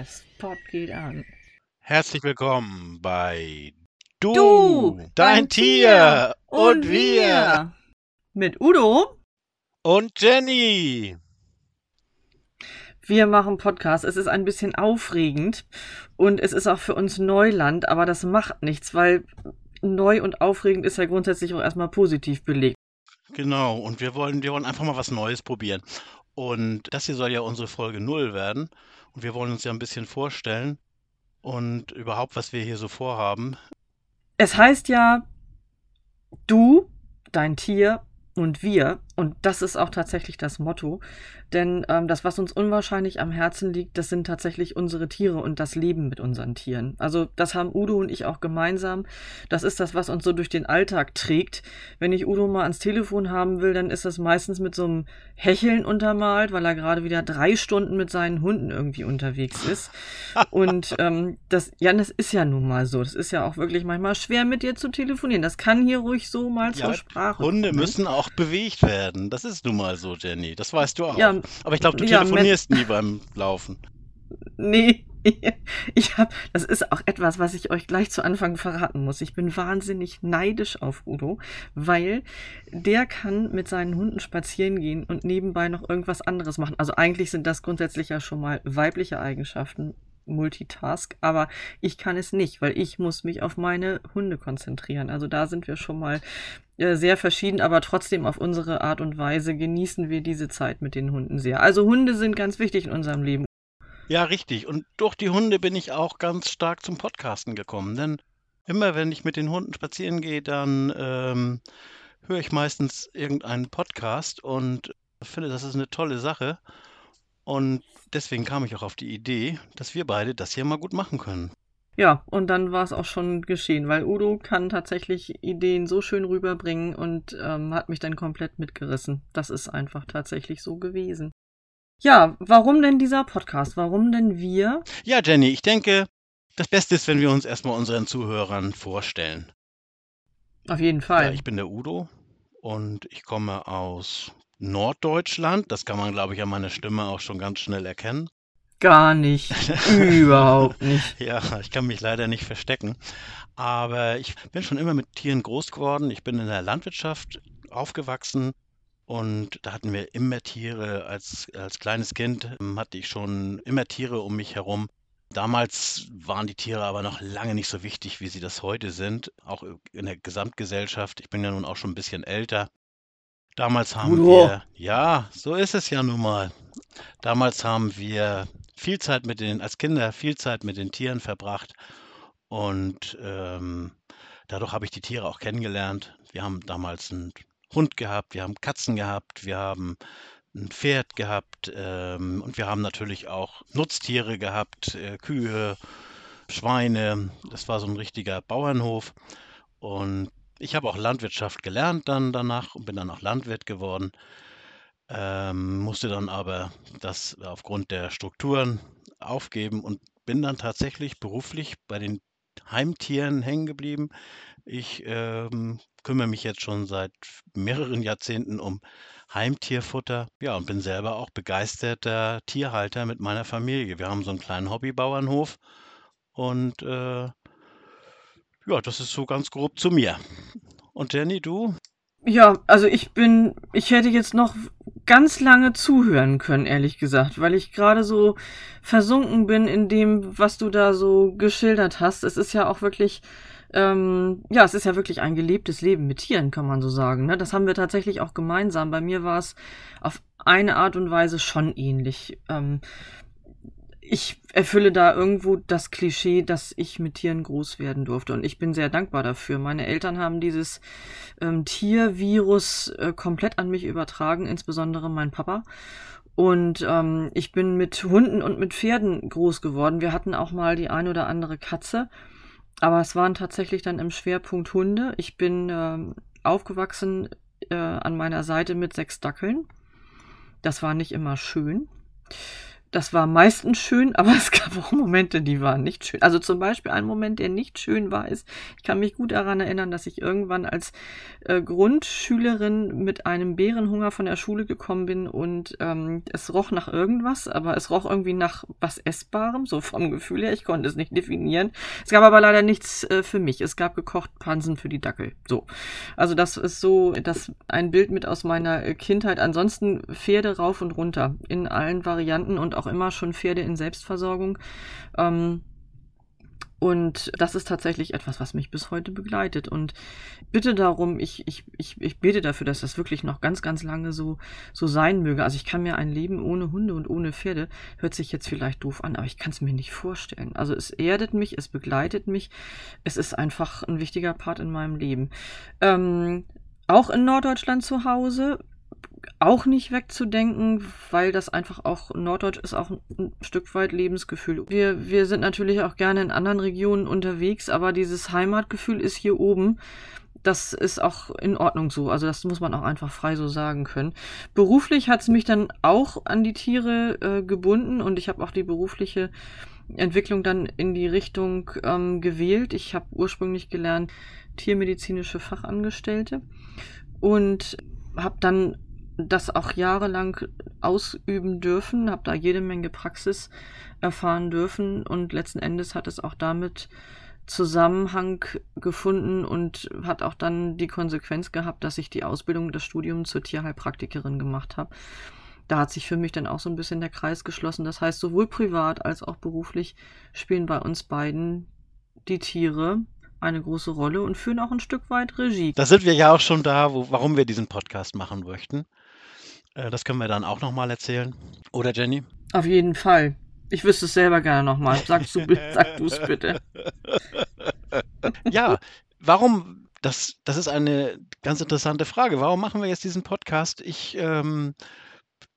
Der Spot geht an. Herzlich willkommen bei Du, Du, dein dein Tier und wir Mit Udo. und Jenny. Wir machen Podcast. Es ist ein bisschen aufregend und es ist auch für uns Neuland, aber das macht nichts, weil neu und aufregend ist ja grundsätzlich auch erstmal positiv belegt. Genau, und wir wollen, wir wollen einfach mal was Neues probieren. Und das hier soll ja unsere Folge null werden. Und wir wollen uns ja ein bisschen vorstellen und überhaupt, was wir hier so vorhaben. Es heißt ja du, dein Tier und wir. Und das ist auch tatsächlich das Motto. Denn ähm, das, was uns unwahrscheinlich am Herzen liegt, das sind tatsächlich unsere Tiere und das Leben mit unseren Tieren. Also das haben Udo und ich auch gemeinsam. Das ist das, was uns so durch den Alltag trägt. Wenn ich Udo mal ans Telefon haben will, dann ist das meistens mit so einem Hecheln untermalt, weil er gerade wieder drei Stunden mit seinen Hunden irgendwie unterwegs ist. Und ähm, das, ja, das ist ja nun mal so. Das ist ja auch wirklich manchmal schwer, mit dir zu telefonieren. Das kann hier ruhig so mal zur Ja, Sprache Hunde kommen. müssen auch bewegt werden. Das ist nun mal so, Jenny. Das weißt du auch. Ja, Aber ich glaube, du ja, telefonierst nie beim Laufen. Nee, ich habe, das ist auch etwas, was ich euch gleich zu Anfang verraten muss. Ich bin wahnsinnig neidisch auf Udo, weil der kann mit seinen Hunden spazieren gehen und nebenbei noch irgendwas anderes machen. Also eigentlich sind das grundsätzlich ja schon mal weibliche Eigenschaften, Multitask, aber ich kann es nicht, weil ich muss mich auf meine Hunde konzentrieren. Also da sind wir schon mal äh, sehr verschieden, aber trotzdem auf unsere Art und Weise genießen wir diese Zeit mit den Hunden sehr. Also Hunde sind ganz wichtig in unserem Leben. Ja, richtig. Und durch die Hunde bin ich auch ganz stark zum Podcasten gekommen. Denn immer wenn ich mit den Hunden spazieren gehe, dann ähm, höre ich meistens irgendeinen Podcast und finde, das ist eine tolle Sache. Und deswegen kam ich auch auf die Idee, dass wir beide das hier mal gut machen können. Ja, und dann war es auch schon geschehen, weil Udo kann tatsächlich Ideen so schön rüberbringen und ähm, hat mich dann komplett mitgerissen. Das ist einfach tatsächlich so gewesen. Ja, warum denn dieser Podcast? Warum denn wir? Ja, Jenny, ich denke, das Beste ist, wenn wir uns erstmal unseren Zuhörern vorstellen. Auf jeden Ja, Fall. ich bin der Udo und ich komme aus Norddeutschland. Das kann man, glaube ich, an meiner Stimme auch schon ganz schnell erkennen. Gar nicht. Überhaupt nicht. Ja, ich kann mich leider nicht verstecken. Aber ich bin schon immer mit Tieren groß geworden. Ich bin in der Landwirtschaft aufgewachsen und da hatten wir immer Tiere. Als, als kleines Kind ähm, hatte ich schon immer Tiere um mich herum. Damals waren die Tiere aber noch lange nicht so wichtig, wie sie das heute sind, auch in der Gesamtgesellschaft. Ich bin ja nun auch schon ein bisschen älter. Damals haben Udo. wir, ja, so ist es ja nun mal. Damals haben wir viel Zeit mit den, als Kinder viel Zeit mit den Tieren verbracht und ähm, dadurch habe ich die Tiere auch kennengelernt. Wir haben damals einen Hund gehabt, wir haben Katzen gehabt, wir haben ein Pferd gehabt ähm, und wir haben natürlich auch Nutztiere gehabt, äh, Kühe, Schweine. Das war so ein richtiger Bauernhof und ich habe auch Landwirtschaft gelernt dann danach und bin dann auch Landwirt geworden. Ähm, musste dann aber das aufgrund der Strukturen aufgeben und bin dann tatsächlich beruflich bei den Heimtieren hängen geblieben. Ich ähm, kümmere mich jetzt schon seit mehreren Jahrzehnten um Heimtierfutter. Ja, und bin selber auch begeisterter Tierhalter mit meiner Familie. Wir haben so einen kleinen Hobbybauernhof und äh, ja, das ist so ganz grob zu mir. Und Jenny, du? Ja, also ich bin, ich hätte jetzt noch ganz lange zuhören können, ehrlich gesagt, weil ich gerade so versunken bin in dem, was du da so geschildert hast. Es ist ja auch wirklich, ähm, ja, es ist ja wirklich ein gelebtes Leben mit Tieren, kann man so sagen. Ne? Das haben wir tatsächlich auch gemeinsam. Bei mir war es auf eine Art und Weise schon ähnlich. Ähm, ich erfülle da irgendwo das Klischee, dass ich mit Tieren groß werden durfte. Und ich bin sehr dankbar dafür. Meine Eltern haben dieses ähm, Tiervirus äh, komplett an mich übertragen, insbesondere mein Papa. Und ähm, ich bin mit Hunden und mit Pferden groß geworden. Wir hatten auch mal die ein oder andere Katze. Aber es waren tatsächlich dann im Schwerpunkt Hunde. Ich bin ähm, aufgewachsen äh, an meiner Seite mit sechs Dackeln. Das war nicht immer schön. Das war meistens schön, aber es gab auch Momente, die waren nicht schön. Also zum Beispiel ein Moment, der nicht schön war, ist, ich kann mich gut daran erinnern, dass ich irgendwann als äh, Grundschülerin mit einem Bärenhunger von der Schule gekommen bin und ähm, es roch nach irgendwas, aber es roch irgendwie nach was Essbarem, so vom Gefühl her. Ich konnte es nicht definieren. Es gab aber leider nichts äh, für mich. Es gab gekocht Pansen für die Dackel. So. Also das ist so, das ein Bild mit aus meiner Kindheit. Ansonsten Pferde rauf und runter in allen Varianten und auch immer schon Pferde in Selbstversorgung. Ähm, und das ist tatsächlich etwas, was mich bis heute begleitet. Und bitte darum, ich, ich, ich, ich bete dafür, dass das wirklich noch ganz, ganz lange so, so sein möge. Also ich kann mir ein Leben ohne Hunde und ohne Pferde, hört sich jetzt vielleicht doof an, aber ich kann es mir nicht vorstellen. Also es erdet mich, es begleitet mich. Es ist einfach ein wichtiger Part in meinem Leben. Ähm, auch in Norddeutschland zu Hause auch nicht wegzudenken, weil das einfach auch Norddeutsch ist auch ein Stück weit Lebensgefühl. Wir, wir sind natürlich auch gerne in anderen Regionen unterwegs, aber dieses Heimatgefühl ist hier oben. Das ist auch in Ordnung so. Also das muss man auch einfach frei so sagen können. Beruflich hat es mich dann auch an die Tiere äh, gebunden und ich habe auch die berufliche Entwicklung dann in die Richtung ähm, gewählt. Ich habe ursprünglich gelernt tiermedizinische Fachangestellte und habe dann das auch jahrelang ausüben dürfen, habe da jede Menge Praxis erfahren dürfen und letzten Endes hat es auch damit Zusammenhang gefunden und hat auch dann die Konsequenz gehabt, dass ich die Ausbildung, das Studium zur Tierheilpraktikerin gemacht habe. Da hat sich für mich dann auch so ein bisschen der Kreis geschlossen. Das heißt, sowohl privat als auch beruflich spielen bei uns beiden die Tiere eine große Rolle und führen auch ein Stück weit Regie. Da sind wir ja auch schon da, wo, warum wir diesen Podcast machen möchten. Äh, das können wir dann auch nochmal erzählen. Oder Jenny? Auf jeden Fall. Ich wüsste es selber gerne nochmal. Sag du es bitte. ja, warum, das, das ist eine ganz interessante Frage. Warum machen wir jetzt diesen Podcast? Ich, ähm,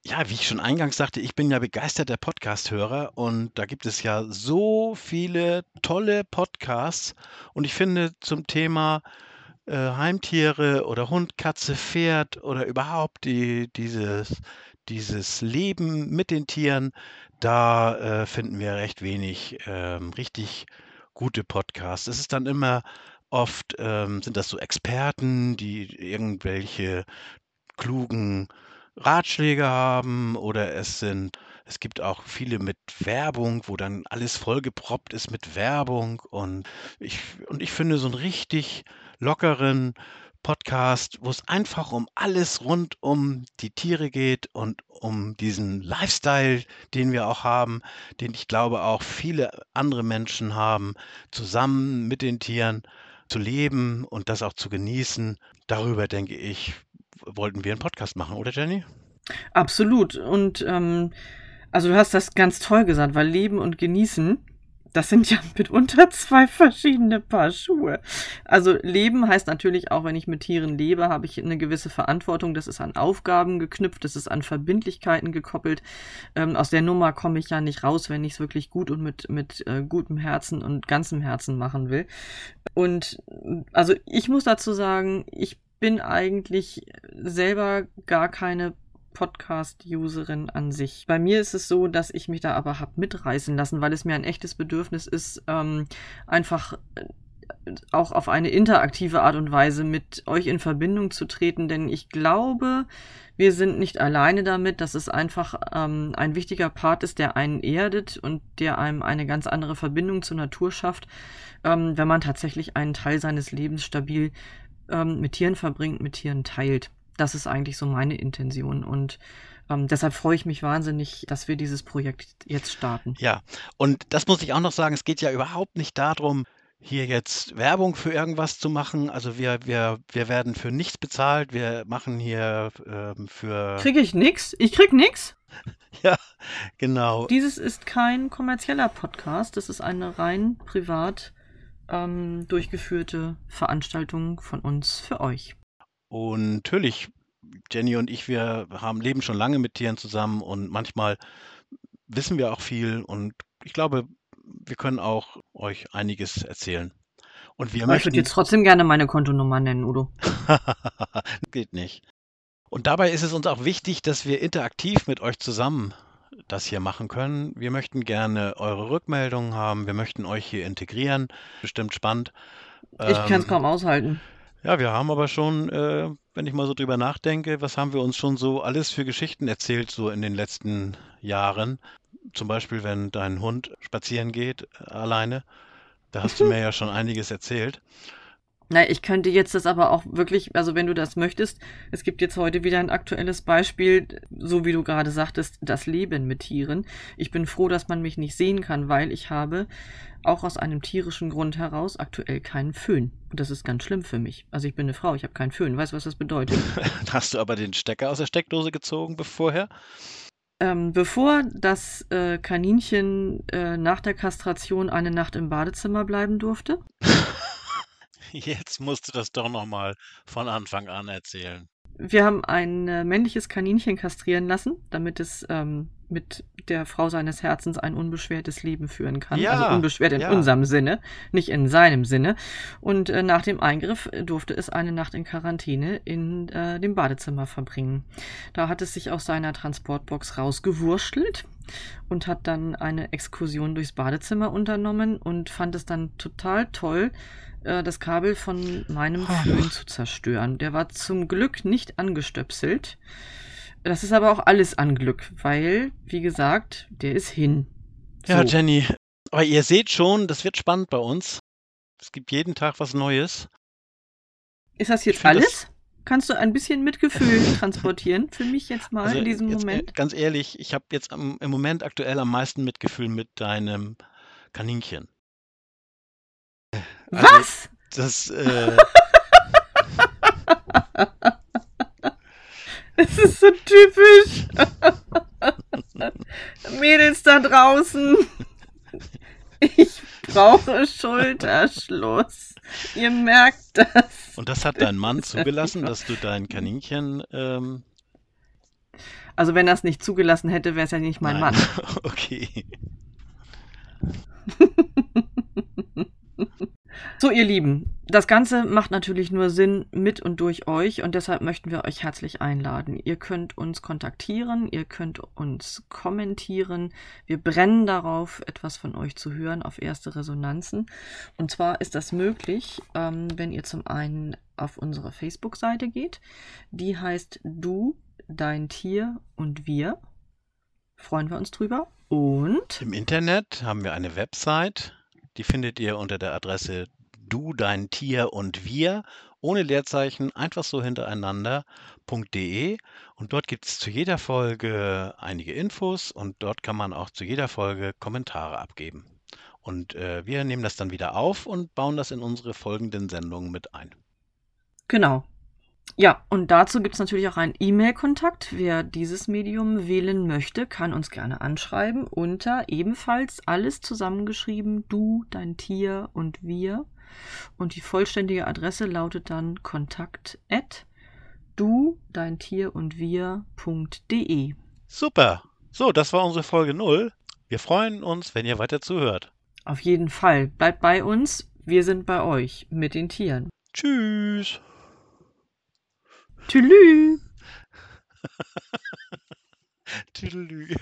ja, wie ich schon eingangs sagte, ich bin ja begeisterter Podcast-Hörer und da gibt es ja so viele tolle Podcasts und ich finde zum Thema äh, Heimtiere oder Hund, Katze, Pferd oder überhaupt die, dieses, dieses Leben mit den Tieren, da äh, finden wir recht wenig ähm, richtig gute Podcasts. Es ist dann immer oft, ähm, sind das so Experten, die irgendwelche klugen Ratschläge haben oder es sind es gibt auch viele mit Werbung, wo dann alles vollgeproppt ist mit Werbung und ich und ich finde so 'n richtig lockeren Podcast, wo es einfach um alles rund um die Tiere geht und um diesen Lifestyle, den wir auch haben, den ich glaube auch viele andere Menschen haben, zusammen mit den Tieren zu leben und das auch zu genießen. Darüber denke ich, wollten wir einen Podcast machen, oder Jenny? Absolut. Und ähm, also du hast das ganz toll gesagt, weil Leben und Genießen das sind ja mitunter zwei verschiedene Paar Schuhe. Also Leben heißt natürlich auch, wenn ich mit Tieren lebe, habe ich eine gewisse Verantwortung. Das ist an Aufgaben geknüpft, das ist an Verbindlichkeiten gekoppelt. Ähm, aus der Nummer komme ich ja nicht raus, wenn ich es wirklich gut und mit, mit äh, gutem Herzen und ganzem Herzen machen will. Und also ich muss dazu sagen, ich bin eigentlich selber gar keine Podcast-Userin an sich. Bei mir ist es so, dass ich mich da aber habe mitreißen lassen, weil es mir ein echtes Bedürfnis ist, ähm, einfach äh, auch auf eine interaktive Art und Weise mit euch in Verbindung zu treten, denn ich glaube, wir sind nicht alleine damit, dass es einfach ähm, ein wichtiger Part ist, der einen erdet und der einem eine ganz andere Verbindung zur Natur schafft, ähm, wenn man tatsächlich einen Teil seines Lebens stabil ähm, mit Tieren verbringt, mit Tieren teilt. Das ist eigentlich so meine Intention und ähm, deshalb freue ich mich wahnsinnig, dass wir dieses Projekt jetzt starten. Ja, und das muss ich auch noch sagen, es geht ja überhaupt nicht darum, hier jetzt Werbung für irgendwas zu machen. Also wir, wir, wir werden für nichts bezahlt. Wir machen hier ähm, für. Kriege ich nichts? Ich krieg nichts? ja, genau. Dieses ist kein kommerzieller Podcast. Das ist eine rein privat ähm, durchgeführte Veranstaltung von uns für euch. Und natürlich, Jenny und ich, wir haben leben schon lange mit Tieren zusammen und manchmal wissen wir auch viel und ich glaube, wir können auch euch einiges erzählen. Und wir Aber ich würde jetzt trotzdem gerne meine Kontonummer nennen, Udo. Geht nicht. Und dabei ist es uns auch wichtig, dass wir interaktiv mit euch zusammen das hier machen können. Wir möchten gerne eure Rückmeldungen haben. Wir möchten euch hier integrieren. Bestimmt spannend. Ich kann es Ähm, kaum aushalten. Ja, wir haben aber schon, äh, wenn ich mal so drüber nachdenke, was haben wir uns schon so alles für Geschichten erzählt, so in den letzten Jahren? Zum Beispiel, wenn dein Hund spazieren geht, äh, alleine. Da hast du mir ja schon einiges erzählt. Na, ich könnte jetzt das aber auch wirklich, also wenn du das möchtest, es gibt jetzt heute wieder ein aktuelles Beispiel, so wie du gerade sagtest, das Leben mit Tieren. Ich bin froh, dass man mich nicht sehen kann, weil ich habe auch aus einem tierischen Grund heraus aktuell keinen Föhn. Und das ist ganz schlimm für mich. Also ich bin eine Frau, ich habe keinen Föhn. Weißt du, was das bedeutet? Hast du aber den Stecker aus der Steckdose gezogen vorher? Ähm, bevor das äh, Kaninchen äh, nach der Kastration eine Nacht im Badezimmer bleiben durfte, Jetzt musst du das doch noch mal von Anfang an erzählen. Wir haben ein äh, männliches Kaninchen kastrieren lassen, damit es ähm, mit der Frau seines Herzens ein unbeschwertes Leben führen kann. Ja, also unbeschwert in ja. unserem Sinne, nicht in seinem Sinne. Und äh, nach dem Eingriff durfte es eine Nacht in Quarantäne in äh, dem Badezimmer verbringen. Da hat es sich aus seiner Transportbox rausgewurschtelt und hat dann eine Exkursion durchs Badezimmer unternommen und fand es dann total toll, äh, das Kabel von meinem. Föhn zu zerstören. Der war zum Glück nicht angestöpselt. Das ist aber auch alles an Glück, weil, wie gesagt, der ist hin. Ja, So. Jenny, aber ihr seht schon, das wird spannend bei uns. Es gibt jeden Tag was Neues. Ist das jetzt find das- alles? Kannst du ein bisschen Mitgefühl transportieren für mich jetzt mal Also in diesem Moment? ganz ehrlich, ich habe jetzt am, im Moment aktuell am meisten Mitgefühl mit deinem Kaninchen. Also, Was? Das, äh, Es ist so typisch. Mädels da draußen. Ich brauche Schulterschluss. Ihr merkt das. und das hat dein Mann zugelassen, dass du dein Kaninchen. Ähm, Also wenn er es nicht zugelassen hätte, wäre es ja nicht mein nein. Mann. Okay. So, ihr Lieben, das Ganze macht natürlich nur Sinn mit und durch euch und deshalb möchten wir euch herzlich einladen. Ihr könnt uns kontaktieren, ihr könnt uns kommentieren. Wir brennen darauf, etwas von euch zu hören auf erste Resonanzen. Und zwar ist das möglich, ähm, wenn ihr zum einen auf unsere Facebook-Seite geht. Die heißt Du, dein Tier und wir. Freuen wir uns drüber. Und Im Internet haben wir eine Website, die findet ihr unter der Adresse du, dein Tier und wir, ohne Leerzeichen, einfach so hintereinander.de. Und dort gibt es zu jeder Folge einige Infos und dort kann man auch zu jeder Folge Kommentare abgeben. Und äh, wir nehmen das dann wieder auf und bauen das in unsere folgenden Sendungen mit ein. Genau. Ja, und dazu gibt es natürlich auch einen E-Mail-Kontakt. Wer dieses Medium wählen möchte, kann uns gerne anschreiben unter ebenfalls alles zusammengeschrieben, du, dein Tier und wir. Und die vollständige Adresse lautet dann kontakt at du, dein Tier und wir.de. Super. So, das war unsere Folge 0. Wir freuen uns, wenn ihr weiter zuhört. Auf jeden Fall, bleibt bei uns, wir sind bei euch mit den Tieren. Tschüss. Tschüss. Tüdelü.